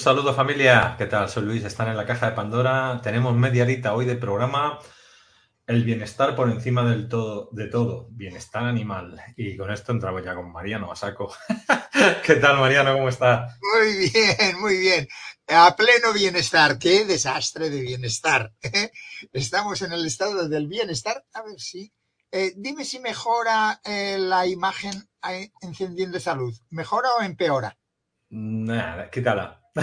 Saludo familia, ¿qué tal? Soy Luis, están en la caja de Pandora. Tenemos media horita hoy de programa. El bienestar por encima del todo, de todo, bienestar animal. Y con esto entramos ya con Mariano a saco. ¿Qué tal, Mariano? ¿Cómo está? Muy bien, muy bien. A pleno bienestar. Qué desastre de bienestar. Estamos en el estado del bienestar. A ver si. Eh, dime si mejora eh, la imagen eh, encendiendo esa luz. ¿Mejora o empeora? Nada, quítala. Sí,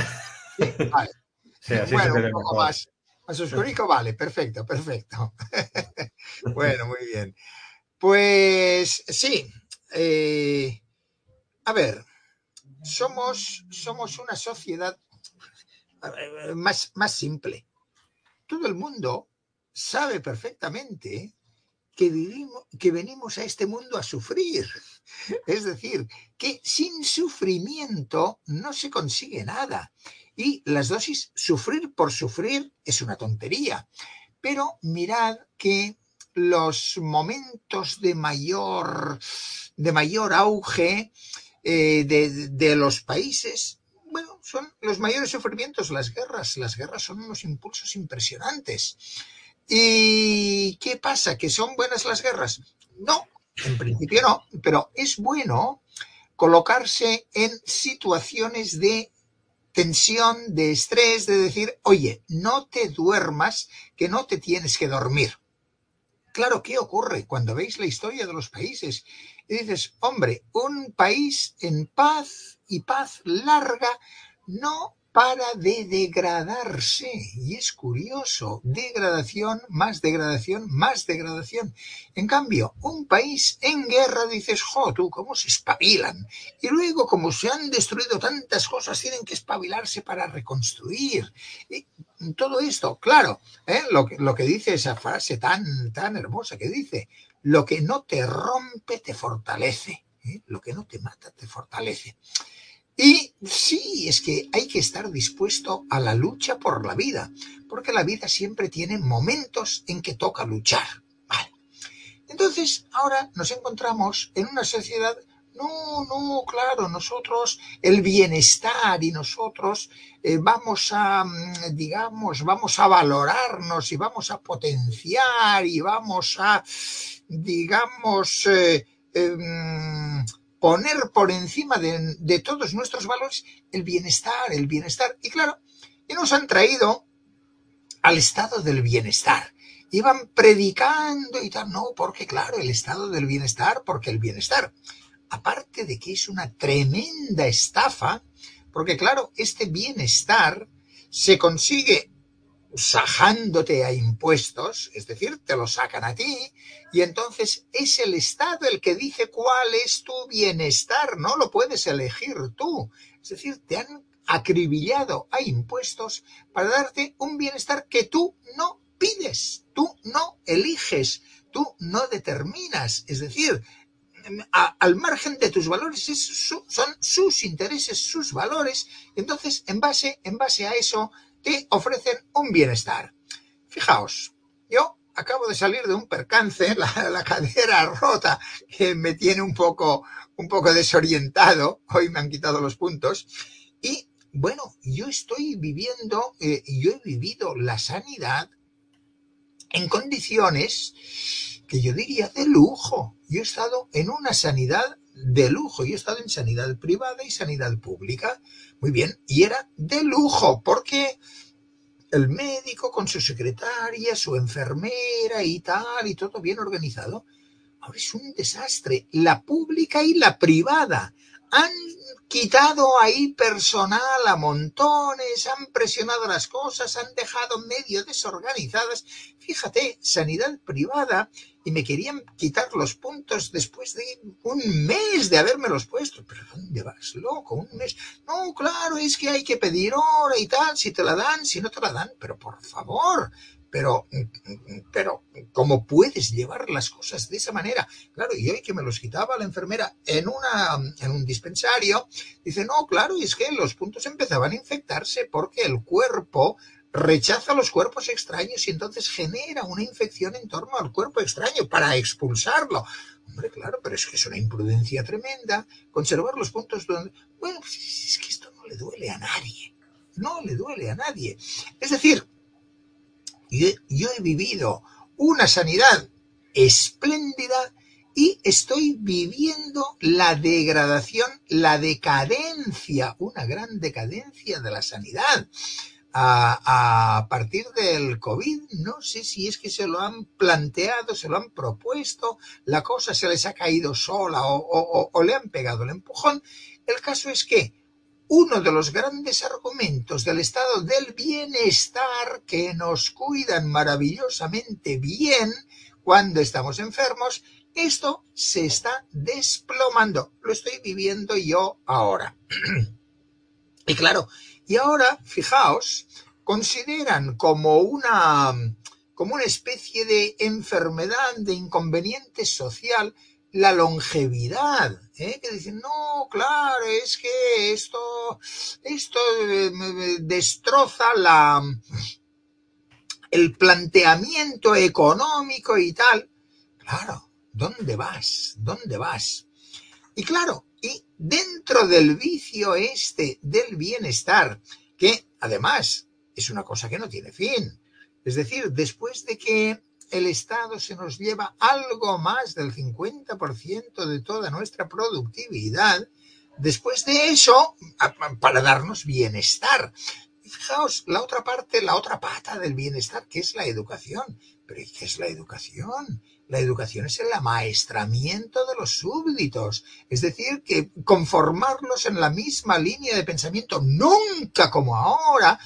vale. Sí, así bueno, se un poco mejor. más, más oscurico, vale, perfecto, perfecto. bueno, muy bien. Pues sí, eh, a ver, somos, somos una sociedad más, más simple. Todo el mundo sabe perfectamente que, vivimos, que venimos a este mundo a sufrir. Es decir, que sin sufrimiento no se consigue nada. Y las dosis, sufrir por sufrir, es una tontería. Pero mirad que los momentos de mayor, de mayor auge eh, de, de los países, bueno, son los mayores sufrimientos, las guerras. Las guerras son unos impulsos impresionantes. ¿Y qué pasa? ¿Que son buenas las guerras? No, en principio no, pero es bueno colocarse en situaciones de tensión, de estrés, de decir, oye, no te duermas, que no te tienes que dormir. Claro, ¿qué ocurre cuando veis la historia de los países? Y dices, hombre, un país en paz y paz larga no para de degradarse. Y es curioso, degradación, más degradación, más degradación. En cambio, un país en guerra dices, jo, tú, ¿cómo se espabilan? Y luego, como se han destruido tantas cosas, tienen que espabilarse para reconstruir. Y todo esto, claro, ¿eh? lo, que, lo que dice esa frase tan, tan hermosa que dice, lo que no te rompe te fortalece, ¿eh? lo que no te mata te fortalece. Y sí, es que hay que estar dispuesto a la lucha por la vida, porque la vida siempre tiene momentos en que toca luchar. Entonces, ahora nos encontramos en una sociedad, no, no, claro, nosotros, el bienestar y nosotros eh, vamos a, mm, digamos, vamos a valorarnos y vamos a potenciar y vamos a, digamos, eh, eh, poner por encima de, todos nuestros valores el bienestar, el bienestar. Y claro, y nos han traído al estado del bienestar. Iban predicando y tal, no, porque claro, el estado del bienestar, porque el bienestar, aparte de que es una tremenda estafa, porque claro, este bienestar se consigue sajándote a impuestos, es decir, te lo sacan a ti, y entonces es el Estado el que dice cuál es tu bienestar, no lo puedes elegir tú. Es decir, te han acribillado a impuestos para darte un bienestar que tú no pides, tú no eliges, tú no determinas. Es decir, al margen de tus valores son sus intereses, sus valores, entonces en base, en base a eso te ofrecen un bienestar. Fijaos, yo acabo de salir de un percance, la, la, cadera rota, que me tiene un poco, un poco desorientado, hoy me han quitado los puntos, y bueno, yo estoy viviendo, eh, yo he vivido la sanidad en condiciones que yo diría de lujo. Yo he estado en una sanidad de lujo, yo he estado en sanidad privada y sanidad pública, muy bien, y era de lujo, porque el médico con su secretaria, su enfermera y tal, y todo bien organizado. Ahora es un desastre. La pública y la privada han quitado ahí personal a montones, han presionado las cosas, han dejado medio desorganizadas. Fíjate, sanidad privada, y me querían quitar los puntos después de un mes de haberme puesto. ¿Pero dónde vas, loco? Un mes. No, claro, es que hay que pedir hora y tal, si te la dan, si no te la dan, pero por favor. Pero, pero, ¿cómo puedes llevar las cosas de esa manera? Claro, y hoy que me los quitaba la enfermera en, una, en un dispensario, dice, no, claro, es que los puntos empezaban a infectarse porque el cuerpo rechaza los cuerpos extraños y entonces genera una infección en torno al cuerpo extraño para expulsarlo. Hombre, claro, pero es que es una imprudencia tremenda conservar los puntos donde... Bueno, pues es que esto no le duele a nadie. no le duele a nadie. Es decir, yo, he vivido una sanidad espléndida y estoy viviendo la degradación, la decadencia, una gran decadencia de la sanidad. A, partir del COVID, no sé si es que se lo han planteado, se lo han propuesto, la cosa se les ha caído sola o le han pegado el empujón. El caso es que uno de los grandes argumentos del estado del bienestar que nos cuidan maravillosamente bien cuando estamos enfermos, esto se está desplomando. Lo estoy viviendo yo ahora. y claro, y ahora, fijaos, consideran como una, como una especie de enfermedad, de inconveniente social, la longevidad, ¿eh? que dicen, no, claro, es que esto, esto eh, destroza la, el planteamiento económico y tal. Claro, ¿dónde vas? ¿Dónde vas? Y claro, dentro del vicio este del bienestar, que además es una cosa que no tiene fin. Es decir, después de que el Estado se nos lleva algo más del 50% de toda nuestra productividad, después de eso, para darnos bienestar. Fijaos, la otra parte, la otra pata del bienestar, que es la educación. Pero ¿qué es la educación? La educación es el amaestramiento de los súbditos, es decir, que conformarlos en la misma línea de pensamiento, nunca como ahora,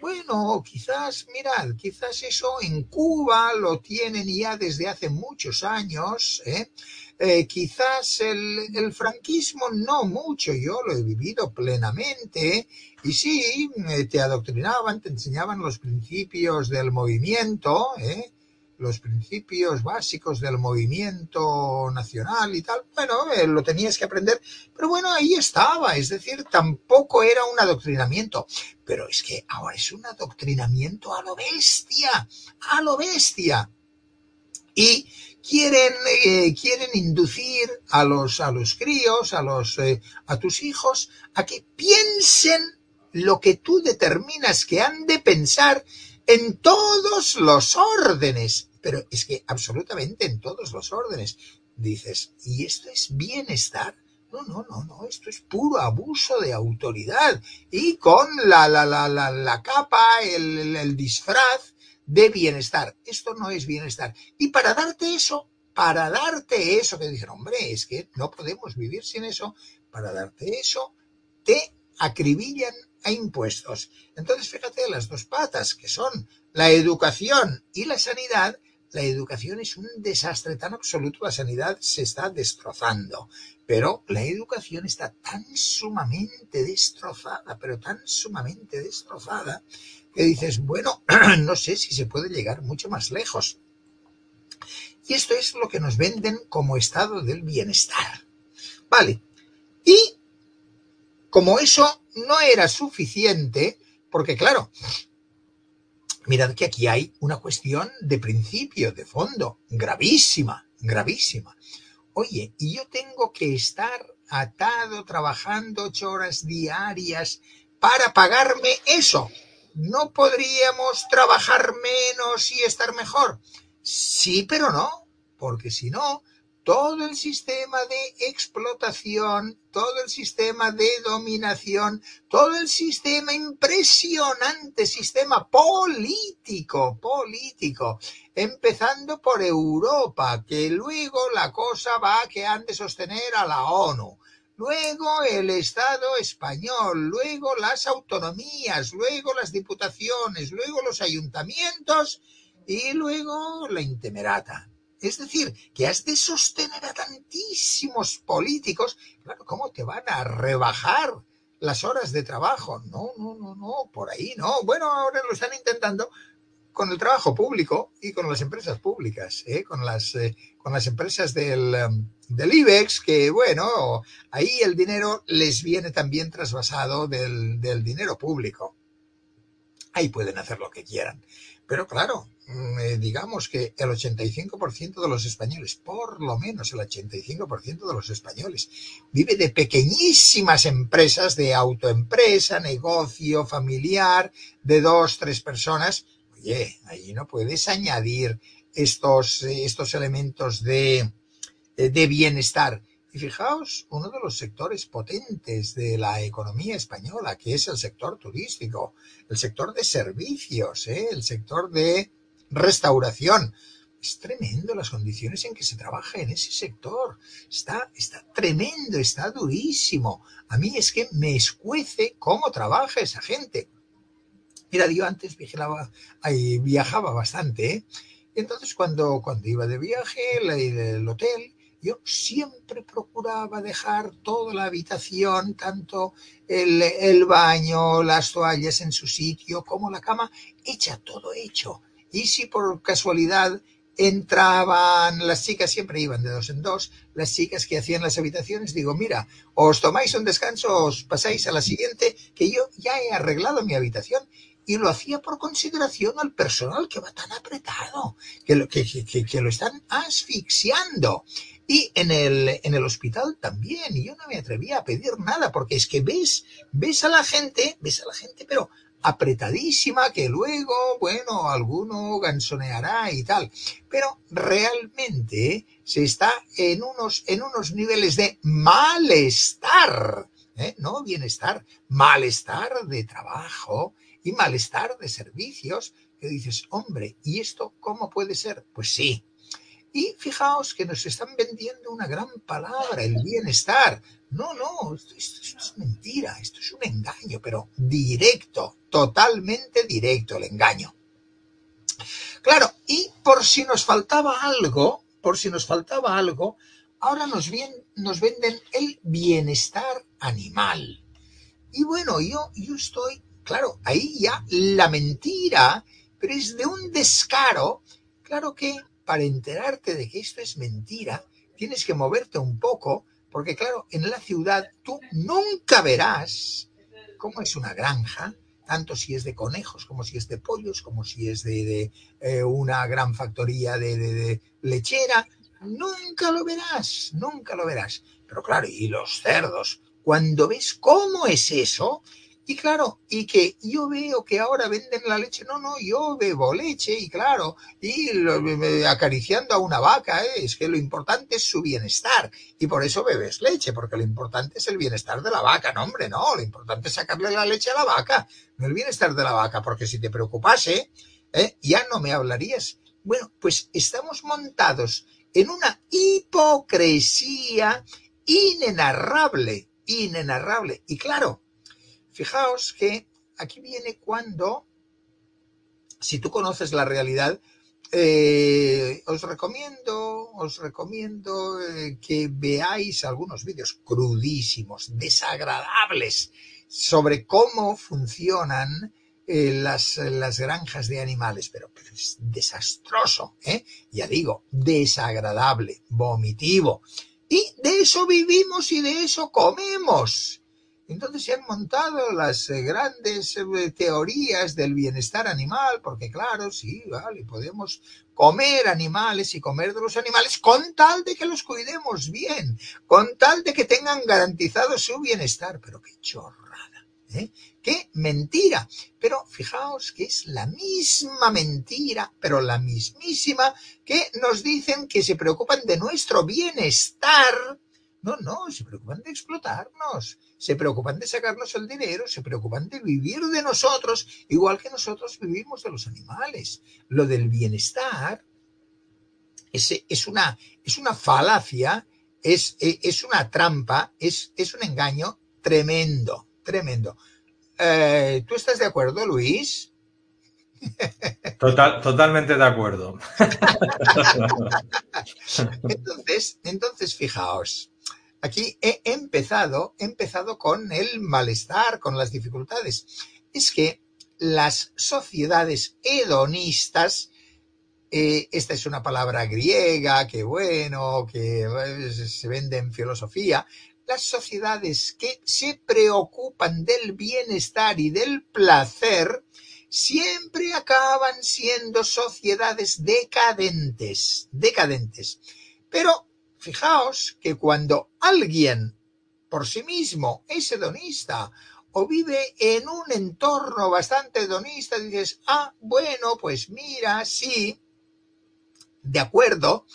bueno, quizás, mirad, quizás eso en Cuba lo tienen ya desde hace muchos años, ¿eh? Eh, quizás el, el, franquismo no mucho, yo lo he vivido plenamente, y sí, eh, te adoctrinaban, te enseñaban los principios del movimiento, ¿eh? Los principios básicos del movimiento nacional y tal, bueno, lo tenías que aprender, pero bueno, ahí estaba, es decir, tampoco era un adoctrinamiento, pero es que ahora es un adoctrinamiento a lo bestia, a lo bestia. Y quieren, eh, quieren inducir a los, a los críos, a los, eh, a tus hijos, a que piensen lo que tú determinas que han de pensar en todos los órdenes, pero es que absolutamente en todos los órdenes. Dices, ¿y esto es bienestar? No, no, no, no, esto es puro abuso de autoridad y con la, la, la, la, la capa, el, el disfraz de bienestar. Esto no es bienestar. Y para darte eso, para darte eso, que dicen, hombre, es que no podemos vivir sin eso, para darte eso, te acribillan a impuestos. Entonces, fíjate, las dos patas, que son la educación y la sanidad, la educación es un desastre tan absoluto, la sanidad se está destrozando, pero la educación está tan sumamente destrozada, pero tan sumamente destrozada, que dices, bueno, no sé si se puede llegar mucho más lejos. Y esto es lo que nos venden como estado del bienestar. Vale. Y como eso no era suficiente, porque claro, mirad que aquí hay una cuestión de principio, de fondo, gravísima, gravísima. Oye, y yo tengo que estar atado trabajando ocho horas diarias para pagarme eso. ¿No podríamos trabajar menos y estar mejor? Sí, pero no, porque si no, todo el sistema de explotación, todo el sistema de dominación, todo el sistema impresionante, sistema político, político, empezando por Europa, que luego la cosa va a que han de sostener a la ONU, luego el Estado español, luego las autonomías, luego las diputaciones, luego los ayuntamientos y luego la intemerata es decir, que has de sostener a tantísimos políticos. Claro, ¿cómo te van a rebajar las horas de trabajo? No, no, no, no, por ahí no. Bueno, ahora lo están intentando con el trabajo público y con las empresas públicas, ¿eh? con, las, eh, con las empresas del, um, del IBEX, que bueno, ahí el dinero les viene también trasvasado del dinero público. Ahí pueden hacer lo que quieran. Pero claro, mm, eh, digamos que el 85% de los españoles, por lo menos el 85% de los españoles, vive de pequeñísimas empresas, de autoempresa, negocio familiar, de dos, tres personas. Oye, ahí no puedes añadir estos, eh, estos elementos de, eh, de bienestar. Y fijaos, uno de los sectores potentes de la economía española, que es el sector turístico, el sector de servicios, ¿eh? el sector de restauración. Es tremendo las condiciones en que se trabaja en ese sector. Está, está tremendo, está durísimo. A mí es que me escuece cómo trabaja esa gente. Mira, yo antes vigilaba, ahí viajaba bastante, ¿eh? Entonces, cuando, cuando iba de viaje, el hotel, yo siempre procuraba dejar toda la habitación, tanto el, el, baño, las toallas en su sitio, como la cama, hecha todo hecho. Y si por casualidad entraban las chicas, siempre iban de dos en dos, las chicas que hacían las habitaciones, digo, mira, os tomáis un descanso, os pasáis a la siguiente, que yo ya he arreglado mi habitación y lo hacía por consideración al personal que va tan apretado, que lo, que, que, que lo están asfixiando. Y en el, en el hospital también, y yo no me atrevía a pedir nada, porque es que ves, ves a la gente, ves a la gente, pero apretadísima, que luego, bueno, alguno gansoneará y tal. Pero realmente se está en unos, en unos niveles de malestar, ¿eh? no bienestar, malestar de trabajo y malestar de servicios, que dices, hombre, ¿y esto cómo puede ser? Pues sí, y fijaos que nos están vendiendo una gran palabra, el bienestar. No, no, esto, es mentira, esto es un engaño, pero directo, totalmente directo el engaño. Claro, y por si nos faltaba algo, por si nos faltaba algo, ahora nos, nos venden el bienestar animal. Y bueno, yo, yo estoy, claro, ahí ya la mentira, pero es de un descaro, claro que para enterarte de que esto es mentira, tienes que moverte un poco, porque claro, en la ciudad tú nunca verás cómo es una granja, tanto si es de conejos, como si es de pollos, como si es de, eh, una gran factoría de, de lechera, nunca lo verás, nunca lo verás. Pero claro, y los cerdos, cuando ves cómo es eso, y claro, y que yo veo que ahora venden la leche, no, no, yo bebo leche y claro, y acariciando a una vaca, ¿eh? es que lo importante es su bienestar y por eso bebes leche, porque lo importante es el bienestar de la vaca, no hombre, no, lo importante es sacarle la leche a la vaca, no el bienestar de la vaca, porque si te preocupase, ¿eh? ya no me hablarías. Bueno, pues estamos montados en una hipocresía inenarrable, inenarrable, y claro, Fijaos que aquí viene cuando, si tú conoces la realidad, eh, os recomiendo, os recomiendo eh, que veáis algunos vídeos crudísimos, desagradables, sobre cómo funcionan eh, las, las, granjas de animales, pero, es desastroso, ya digo, desagradable, vomitivo. Y de eso vivimos y de eso comemos. Entonces se han montado las eh, grandes eh, teorías del bienestar animal, porque claro, sí, vale, podemos comer animales y comer de los animales con tal de que los cuidemos bien, con tal de que tengan garantizado su bienestar. Pero qué chorrada, ¿eh? Qué mentira. Pero fijaos que es la misma mentira, pero la mismísima, que nos dicen que se preocupan de nuestro bienestar no, no, se preocupan de explotarnos, se preocupan de sacarnos el dinero, se preocupan de vivir de nosotros, igual que nosotros vivimos de los animales. Lo del bienestar es, es, una, es una falacia, es, es una trampa, es, es un engaño tremendo, tremendo. Eh, ¿Tú estás de acuerdo, Luis? Total, totalmente de acuerdo. entonces, entonces, fijaos, Aquí he empezado, he empezado con el malestar, con las dificultades. Es que las sociedades hedonistas, eh, esta es una palabra griega, que bueno, que eh, se vende en filosofía, las sociedades que se preocupan del bienestar y del placer siempre acaban siendo sociedades decadentes, decadentes. Pero fijaos que cuando alguien por sí mismo es hedonista o vive en un entorno bastante hedonista, dices, ah, bueno, pues mira, sí, de acuerdo,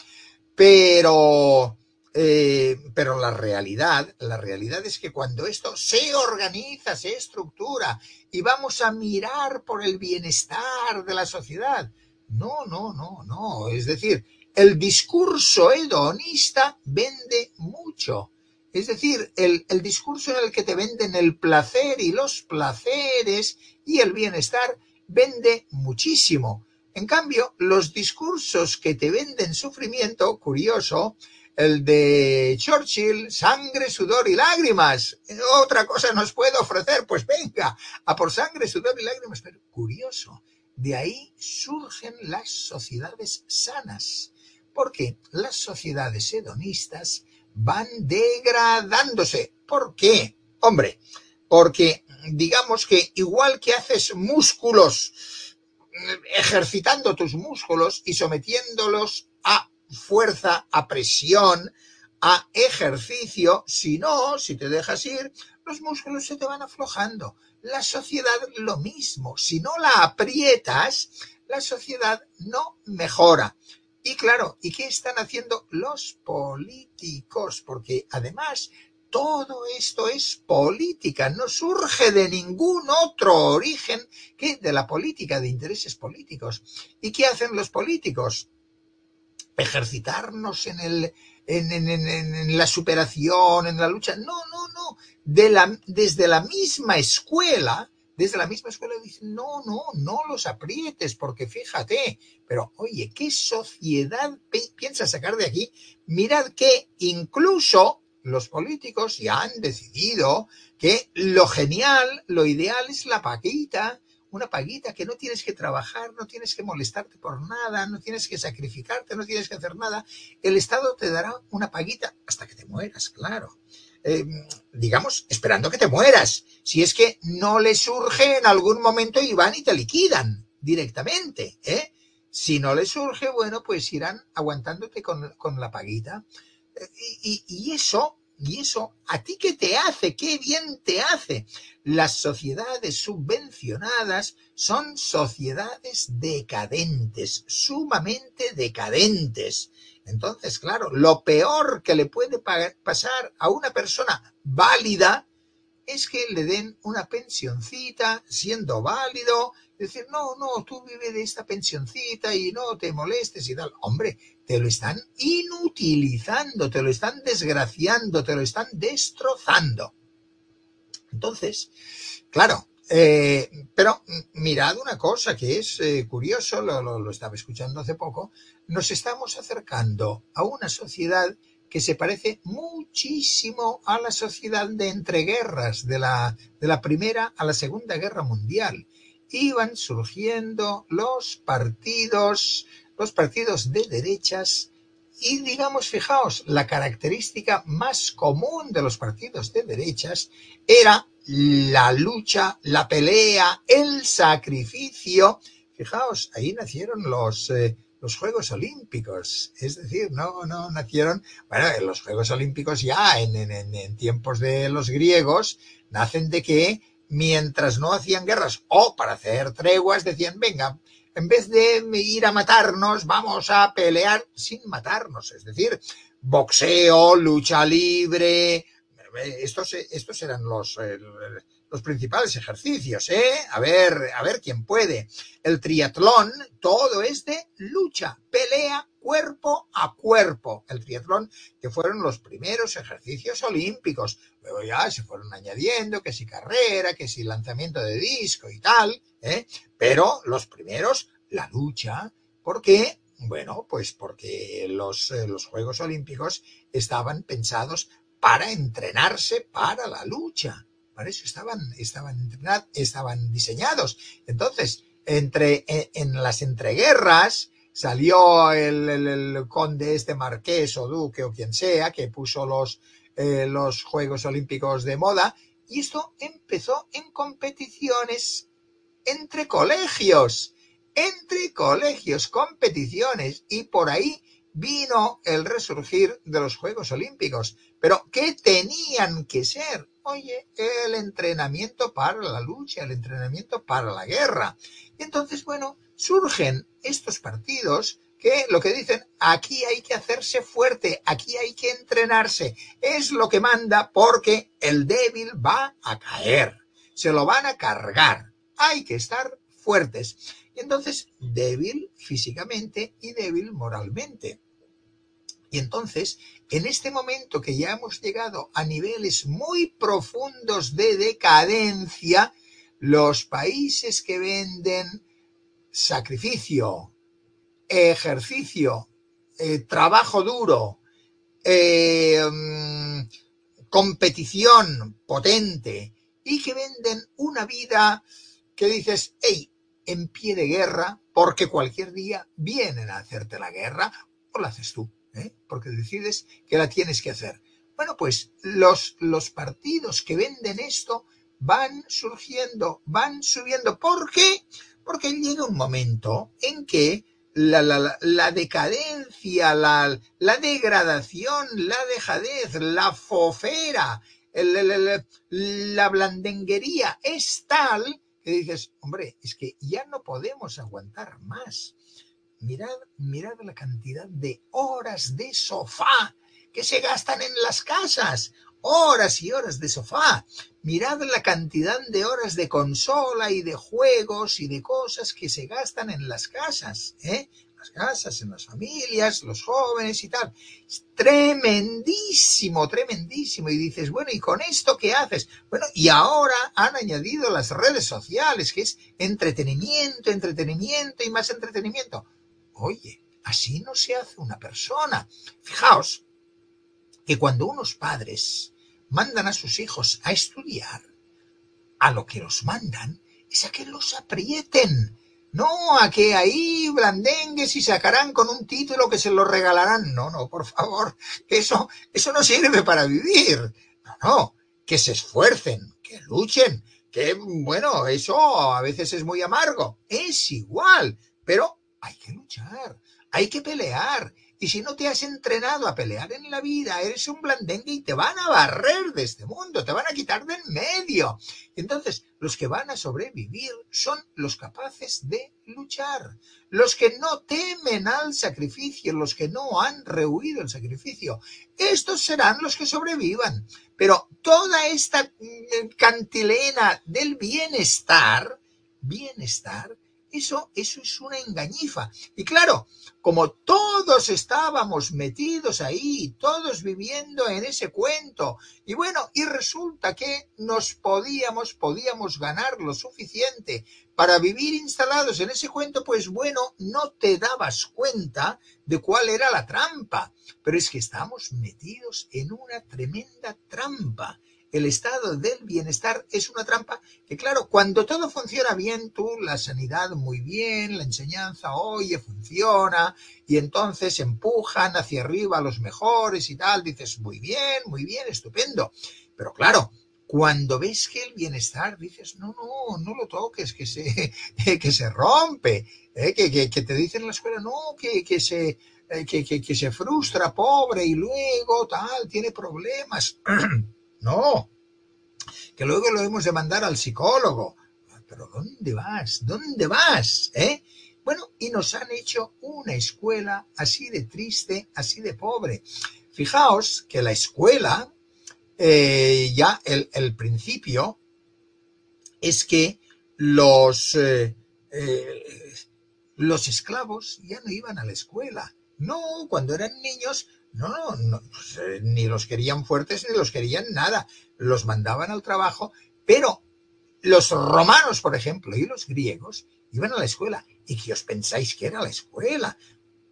pero eh, pero la realidad, la realidad es que cuando esto se organiza, se estructura y vamos a mirar por el bienestar de la sociedad, no, no, no, no. Es decir, el discurso hedonista vende mucho. Es decir, el, discurso en el que te venden el placer y los placeres y el bienestar vende muchísimo. En cambio, los discursos que te venden sufrimiento, curioso, el de Churchill, sangre, sudor y lágrimas. Otra cosa nos puede ofrecer, pues venga, a por sangre, sudor y lágrimas. Pero curioso, de ahí surgen las sociedades sanas, porque las sociedades hedonistas van degradándose. ¿Por qué? Hombre, porque digamos que igual que haces músculos, ejercitando tus músculos y sometiéndolos a fuerza, a presión, a ejercicio. Si no, si te dejas ir, los músculos se te van aflojando. La sociedad lo mismo. Si no la aprietas, la sociedad no mejora. Y claro, ¿y qué están haciendo los políticos? Porque además todo esto es política, no surge de ningún otro origen que de la política, de intereses políticos. ¿Y qué hacen los políticos? ejercitarnos en, el, en, la superación, en la lucha. No, no, no. De la, desde la misma escuela, desde la misma escuela dicen, no, no, no los aprietes, porque fíjate, pero oye, ¿qué sociedad piensas sacar de aquí? Mirad que incluso los políticos ya han decidido que lo genial, lo ideal es la paquita, una paguita que no tienes que trabajar, no tienes que molestarte por nada, no tienes que sacrificarte, no tienes que hacer nada. El Estado te dará una paguita hasta que te mueras, claro. Eh, digamos, esperando que te mueras. Si es que no le surge en algún momento y van y te liquidan directamente, ¿eh? Si no le surge, bueno, pues irán aguantándote con, la paguita. Eh, y, y eso y eso, ¿a ti qué te hace? ¿Qué bien te hace? Las sociedades subvencionadas son sociedades decadentes, sumamente decadentes. Entonces, claro, lo peor que le puede pasar a una persona válida es que le den una pensioncita siendo válido, decir, no, no, tú vive de esta pensioncita y no te molestes y tal. Hombre, te lo están inutilizando, te lo están desgraciando, te lo están destrozando. Entonces, claro, eh, pero mirad una cosa que es eh, curioso, lo, estaba escuchando hace poco, nos estamos acercando a una sociedad que se parece muchísimo a la sociedad de entreguerras, de la, de la Primera a la Segunda Guerra Mundial. Iban surgiendo los partidos los partidos de derechas y digamos, fijaos, la característica más común de los partidos de derechas era la lucha, la pelea, el sacrificio. Fijaos, ahí nacieron los, eh, los Juegos Olímpicos. Es decir, no, no nacieron, bueno, los Juegos Olímpicos ya en, en, en tiempos de los griegos nacen de que mientras no hacían guerras o para hacer treguas decían, venga, en vez de ir a matarnos, vamos a pelear sin matarnos. Es decir, boxeo, lucha libre. Estos, estos eran los, los principales ejercicios, ¿eh? A ver, a ver quién puede. El triatlón, todo es de lucha, pelea cuerpo a cuerpo. El triatlón, que fueron los primeros ejercicios olímpicos. Luego ya se fueron añadiendo que si carrera, que si lanzamiento de disco y tal, ¿eh? Pero los primeros, la lucha, ¿por qué? Bueno, pues porque los, eh, los Juegos Olímpicos estaban pensados para entrenarse para la lucha. Para eso estaban, estaban diseñados. Entonces, entre, en las entreguerras, salió el, conde este marqués o duque o quien sea que puso los, eh, los Juegos Olímpicos de moda y esto empezó en competiciones entre colegios, entre colegios, competiciones, y por ahí vino el resurgir de los Juegos Olímpicos. Pero, ¿qué tenían que ser? Oye, el entrenamiento para la lucha, el entrenamiento para la guerra. Entonces, bueno, surgen estos partidos que lo que dicen, aquí hay que hacerse fuerte, aquí hay que entrenarse, es lo que manda porque el débil va a caer, se lo van a cargar, hay que estar fuertes. Y entonces, débil físicamente y débil moralmente. Y entonces, en este momento que ya hemos llegado a niveles muy profundos de decadencia, los países que venden sacrificio, ejercicio, eh, trabajo duro, eh, mm, competición potente y que venden una vida que dices, hey, en pie de guerra, porque cualquier día vienen a hacerte la guerra o la haces tú, ¿eh? porque decides que la tienes que hacer. Bueno, pues los, los partidos que venden esto van surgiendo, van subiendo. ¿Por qué? Porque llega un momento en que la, la, la decadencia, la, la, degradación, la dejadez, la fofera, el, la blandenguería es tal que dices, hombre, es que ya no podemos aguantar más. Mirad, mirad la cantidad de horas de sofá que se gastan en las casas horas y horas de sofá. Mirad la cantidad de horas de consola y de juegos y de cosas que se gastan en las casas, ¿eh? Las casas, en las familias, los jóvenes y tal. Es tremendísimo, tremendísimo. Y dices, bueno, ¿y con esto qué haces? Bueno, y ahora han añadido las redes sociales, que es entretenimiento, entretenimiento y más entretenimiento. Oye, así no se hace una persona. Fijaos, que cuando unos padres mandan a sus hijos a estudiar, a lo que los mandan es a que los aprieten, no a que ahí blandengues y sacarán con un título que se lo regalarán. No, no, por favor, eso, eso no sirve para vivir. No, no, que se esfuercen, que luchen, que bueno, eso a veces es muy amargo. Es igual, pero hay que luchar, hay que pelear y si no te has entrenado a pelear en la vida, eres un blandengue y te van a barrer de este mundo, te van a quitar de en medio. Entonces, los que van a sobrevivir son los capaces de luchar, los que no temen al sacrificio, los que no han rehuido el sacrificio. Estos serán los que sobrevivan. Pero toda esta mm, cantilena del bienestar, bienestar, eso, eso es una engañifa. Y claro, como todos estábamos metidos ahí, todos viviendo en ese cuento, y bueno, y resulta que nos podíamos, podíamos ganar lo suficiente para vivir instalados en ese cuento, pues bueno, no te dabas cuenta de cuál era la trampa. Pero es que estamos metidos en una tremenda trampa el estado del bienestar es una trampa que, claro, cuando todo funciona bien, tú, la sanidad muy bien, la enseñanza, oye, funciona, y entonces empujan hacia arriba a los mejores y tal, dices, muy bien, muy bien, estupendo. Pero claro, cuando ves que el bienestar, dices, no, no, no lo toques, que se, que se rompe, ¿eh? que, que, que, te dicen en la escuela, no, que, que se, eh, que, se frustra, pobre, y luego tal, tiene problemas. No, que luego lo hemos de mandar al psicólogo. Pero ¿dónde vas? ¿Dónde vas? ¿Eh? Bueno, y nos han hecho una escuela así de triste, así de pobre. Fijaos que la escuela, eh, ya el, principio, es que los, eh, eh, los esclavos ya no iban a la escuela. No, cuando eran niños no, no pues, eh, ni los querían fuertes ni los querían nada. Los mandaban al trabajo, pero los romanos, por ejemplo, y los griegos iban a la escuela. ¿Y qué os pensáis que era la escuela?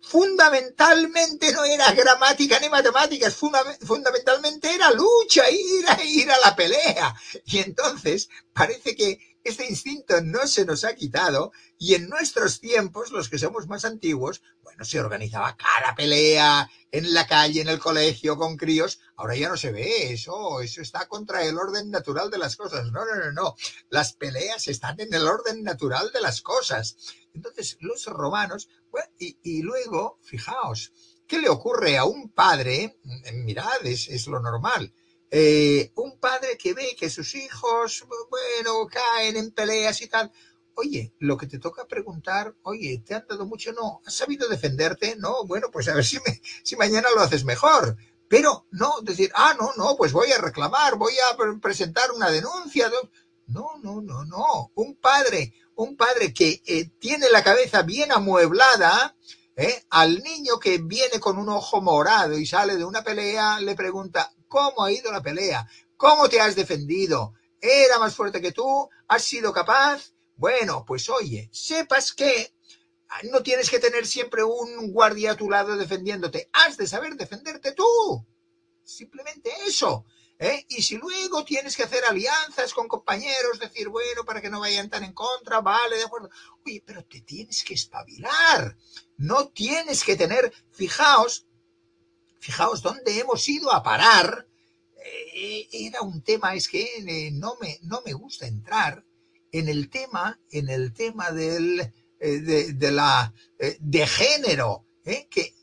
Fundamentalmente no era gramática ni matemáticas, fundamentalmente era lucha, ir a ir a la pelea. Y entonces parece que, este instinto no se nos ha quitado y en nuestros tiempos, los que somos más antiguos, bueno, se organizaba cada pelea en la calle, en el colegio, con críos. Ahora ya no se ve eso, eso está contra el orden natural de las cosas. No, no, no, no. Las peleas están en el orden natural de las cosas. Entonces, los romanos, bueno, y, y luego, fijaos, ¿qué le ocurre a un padre? Mirad, es, es lo normal eh, un padre que ve que sus hijos, bueno, caen en peleas y tal. Oye, lo que te toca preguntar, oye, ¿te han dado mucho? No, ¿has sabido defenderte? No, bueno, pues a ver si, me, si mañana lo haces mejor. Pero no, decir, ah, no, no, pues voy a reclamar, voy a presentar una denuncia. No, no, no, no. Un padre, un padre que eh, tiene la cabeza bien amueblada, ¿eh? al niño que viene con un ojo morado y sale de una pelea, le pregunta, ¿Cómo ha ido la pelea? ¿Cómo te has defendido? ¿Era más fuerte que tú? ¿Has sido capaz? Bueno, pues oye, sepas que no tienes que tener siempre un guardia a tu lado defendiéndote. Has de saber defenderte tú. Simplemente eso. ¿eh? Y si luego tienes que hacer alianzas con compañeros, decir, bueno, para que no vayan tan en contra, vale, de acuerdo. Oye, pero te tienes que espabilar. No tienes que tener, fijaos, fijaos dónde hemos ido a parar. Eh, era un tema, es que eh, no, me, no me gusta entrar en el tema, en el tema del, eh, de, la, de género, que,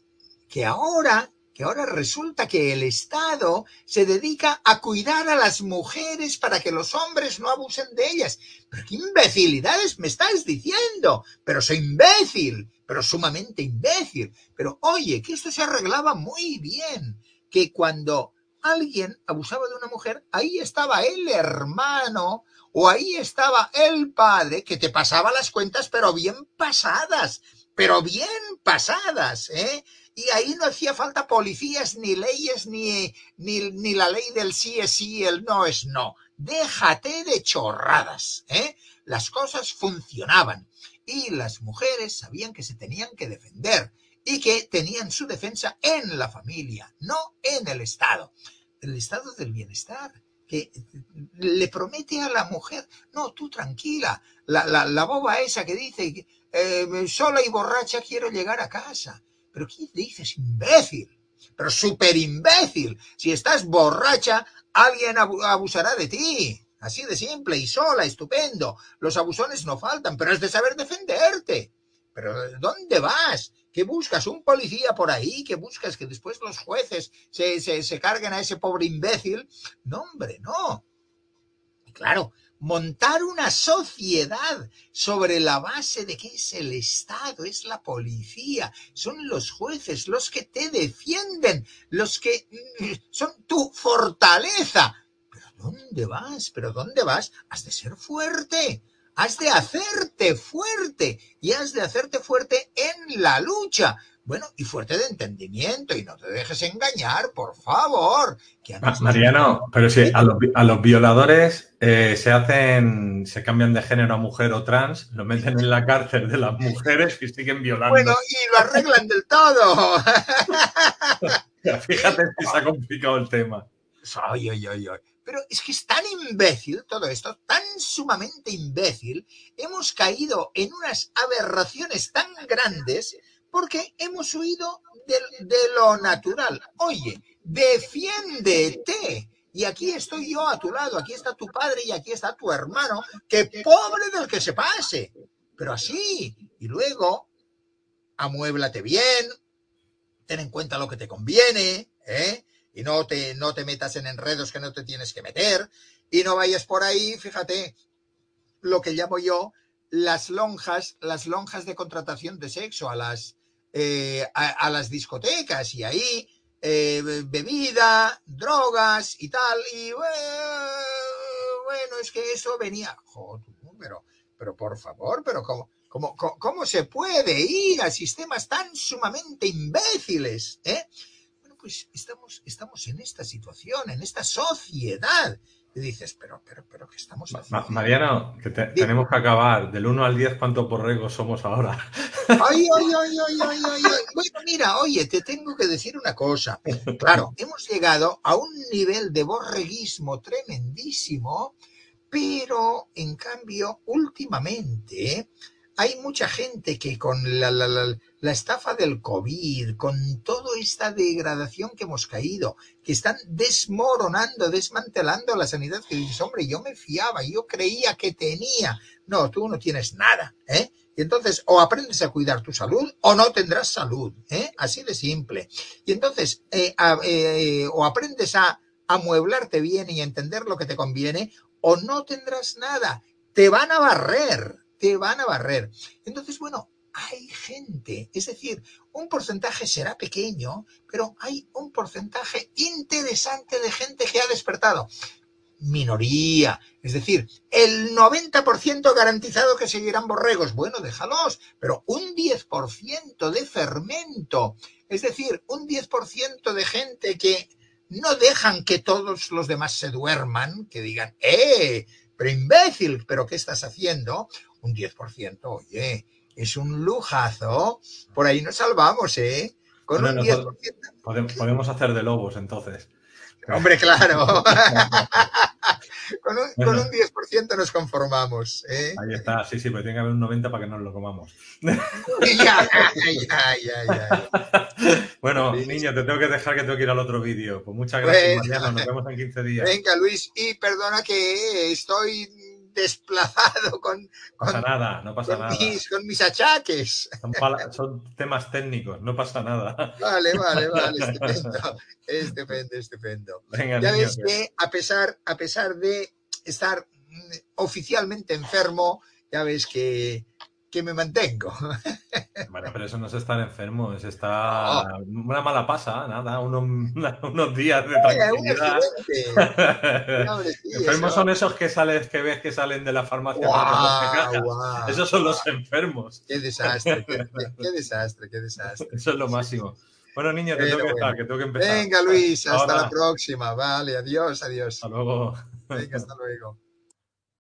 que ahora que ahora resulta que el Estado se dedica a cuidar a las mujeres para que los hombres no abusen de ellas. Pero qué imbecilidades me estás diciendo. Pero soy imbécil, pero sumamente imbécil. Pero oye, que esto se arreglaba muy bien, que cuando alguien abusaba de una mujer, ahí estaba el hermano o ahí estaba el padre que te pasaba las cuentas, pero bien pasadas, pero bien pasadas, ¿eh? Y ahí no hacía falta policías, ni leyes, ni, ni, la ley del sí es sí, el no es no. Déjate de chorradas, ¿eh? Las cosas funcionaban y las mujeres sabían que se tenían que defender y que tenían su defensa en la familia, no en el Estado. El Estado del bienestar, que le promete a la mujer, no, tú tranquila, la, la, boba esa que dice, eh, sola y borracha quiero llegar a casa. ¿Pero qué dices, imbécil? Pero súper imbécil. Si estás borracha, alguien abusará de ti. Así de simple y sola, estupendo. Los abusones no faltan, pero es de saber defenderte. Pero ¿dónde vas? ¿Qué buscas? ¿Un policía por ahí? ¿Qué buscas? ¿Que después los jueces se, se, se carguen a ese pobre imbécil? No, hombre, no. Claro, montar una sociedad sobre la base de que es el Estado, es la policía, son los jueces los que te defienden, los que mm, son tu fortaleza. ¿Pero dónde vas? ¿Pero dónde vas? Has de ser fuerte, has de hacerte fuerte y has de hacerte fuerte en la lucha. Bueno, y fuerte de entendimiento y no te dejes engañar, por favor. Mariano, pero si a los, violadores eh, se hacen, se cambian de género a mujer o trans, lo meten en la cárcel de las mujeres y siguen violando. Bueno, y lo arreglan del todo. Fíjate si se ha complicado el tema. Ay, ay, ay, ay. Pero es que es tan imbécil todo esto, tan sumamente imbécil, hemos caído en unas aberraciones tan grandes porque hemos huido de, lo natural. Oye, defiéndete. Y aquí estoy yo a tu lado, aquí está tu padre y aquí está tu hermano, que pobre del que se pase. Pero así, y luego, amuéblate bien, ten en cuenta lo que te conviene, ¿eh? Y no te, no te metas en enredos que no te tienes que meter, y no vayas por ahí, fíjate, lo que llamo yo las lonjas, las lonjas de contratación de sexo, a las, eh, a, las discotecas y ahí eh, bebida, drogas y tal. Y bueno, es que eso venía. pero, pero por favor, pero ¿cómo, cómo, cómo se puede ir a sistemas tan sumamente imbéciles? ¿eh? Bueno, pues estamos, estamos en esta situación, en esta sociedad y dices, pero, pero, pero, ¿qué estamos haciendo? Mariano, que tenemos que acabar. Del 1 al 10, ¿cuánto borregos somos ahora? Ay, ay, ay, ay, ay, ay, Bueno, mira, oye, te tengo que decir una cosa. Claro, hemos llegado a un nivel de borreguismo tremendísimo, Pero, en cambio, últimamente hay mucha gente que con la, la, la, la, estafa del COVID, con toda esta degradación que hemos caído, que están desmoronando, desmantelando la sanidad, que dices, hombre, yo me fiaba, yo creía que tenía. No, tú no tienes nada, ¿eh? Y entonces, o aprendes a cuidar tu salud o no tendrás salud, ¿eh? Así de simple. Y entonces, eh, eh, o aprendes a amueblarte bien y entender lo que te conviene, o no tendrás nada. Te van a barrer, te van a barrer. Entonces, bueno, hay gente, es decir, un porcentaje será pequeño, pero hay un porcentaje interesante de gente que ha despertado. Minoría, es decir, el 90% garantizado que seguirán borregos. Bueno, déjalos, pero un 10% de fermento, es decir, un 10% de gente que no dejan que todos los demás se duerman, que digan, ¡eh! Pero imbécil, ¿pero qué estás haciendo? Un 10%, oye, es un lujazo. Por ahí nos salvamos, ¿eh? Con Bueno, un nosotros 10%. Podemos, podemos hacer de lobos entonces. Hombre, claro. con, un, con un 10% nos conformamos, ¿eh? Ahí está, sí, sí, pero tiene que haber un 90 para que nos lo comamos. Ya, ya, ya, ya. Bueno, Sí. niño, te tengo que dejar que tengo que ir al otro vídeo. Pues muchas gracias, Bueno. Mariano. Nos vemos en 15 días. Venga, Luis, y perdona que estoy desplazado con, No pasa con, nada, no pasa con nada. mis, con mis achaques. Son, pala- son temas técnicos, no pasa nada. Vale, vale, vale, estupendo, estupendo, estupendo. Venga, Ya niño, ves que- a pesar, a pesar de estar oficialmente enfermo, ya ves que, que me mantengo. Bueno, pero eso no es estar enfermo, es estar una mala pasa, nada, unos, unos días de tranquilidad. sí, Enfermos eso. son esos que sales, que ves que salen de la farmacia. Esos son los enfermos. Qué desastre, qué, qué- qué desastre, qué desastre. Eso es lo máximo. Bueno, niño, te tengo que bueno. que tengo que empezar. Venga, Luis, hasta Ahora. la próxima. Vale, adiós, adiós. Hasta luego. Venga, hasta luego.